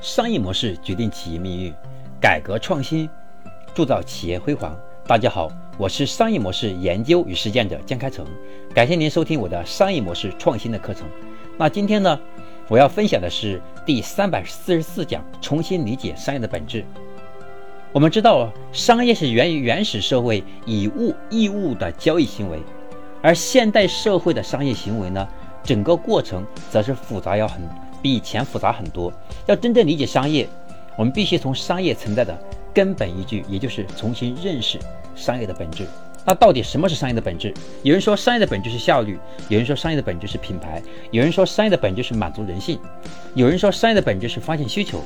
商业模式决定企业命运，改革创新铸造企业辉煌。大家好，我是商业模式研究与实践者江开成，感谢您收听我的商业模式创新的课程。那今天呢，我要分享的是第三百四十四讲：重新理解商业的本质。我们知道，商业是源于原始社会以物易物的交易行为，而现代社会的商业行为呢，整个过程则是复杂要很。比以前复杂很多。要真正理解商业，我们必须从商业存在的根本依据，也就是重新认识商业的本质。那到底什么是商业的本质？有人说商业的本质是效率，有人说商业的本质是品牌，有人说商业的本质是满足人性，有人说商业的本质是发现需求、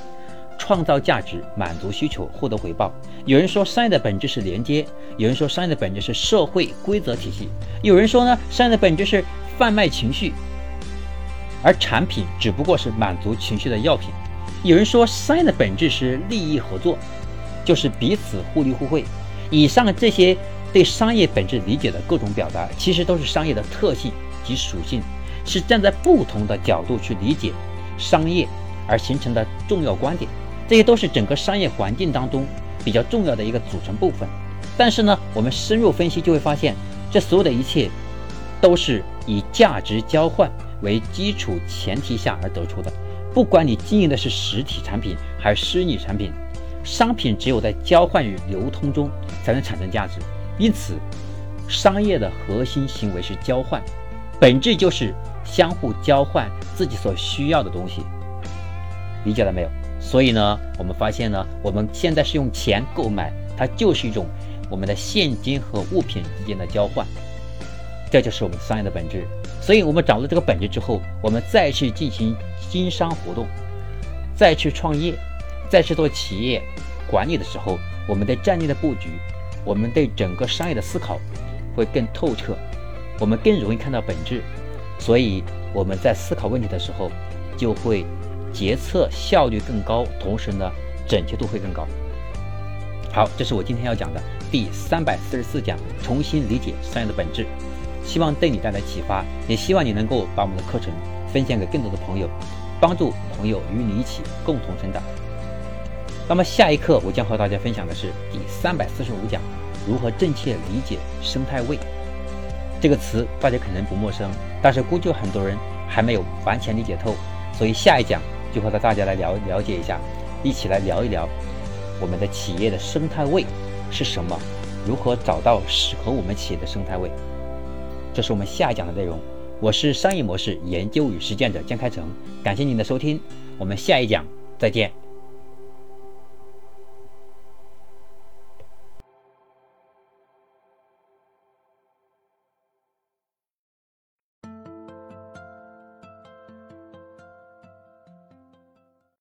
创造价值、满足需求、获得回报。有人说商业的本质是连接，有人说商业的本质是社会规则体系，有人说呢，商业的本质是贩卖情绪。而产品只不过是满足情绪的药品。有人说，商业的本质是利益合作，就是彼此互利互惠。以上这些对商业本质理解的各种表达，其实都是商业的特性及属性，是站在不同的角度去理解商业而形成的重要观点。这些都是整个商业环境当中比较重要的一个组成部分。但是呢，我们深入分析就会发现，这所有的一切都是以价值交换。为基础前提下而得出的。不管你经营的是实体产品还是虚拟产品，商品只有在交换与流通中才能产生价值。因此，商业的核心行为是交换，本质就是相互交换自己所需要的东西。理解了没有？所以呢，我们发现呢，我们现在是用钱购买，它就是一种我们的现金和物品之间的交换。这就是我们商业的本质，所以我们掌握了这个本质之后，我们再去进行经商活动，再去创业，再去做企业管理的时候，我们的战略的布局，我们对整个商业的思考会更透彻，我们更容易看到本质，所以我们在思考问题的时候，就会决策效率更高，同时呢，准确度会更高。好，这是我今天要讲的第三百四十四讲，重新理解商业的本质。希望对你带来启发，也希望你能够把我们的课程分享给更多的朋友，帮助朋友与你一起共同成长。那么下一课我将和大家分享的是第三百四十五讲，如何正确理解生态位这个词，大家可能不陌生，但是估计很多人还没有完全理解透，所以下一讲就和大家来了了解一下，一起来聊一聊我们的企业的生态位是什么，如何找到适合我们企业的生态位。这是我们下一讲的内容。我是商业模式研究与实践者江开成，感谢您的收听，我们下一讲再见。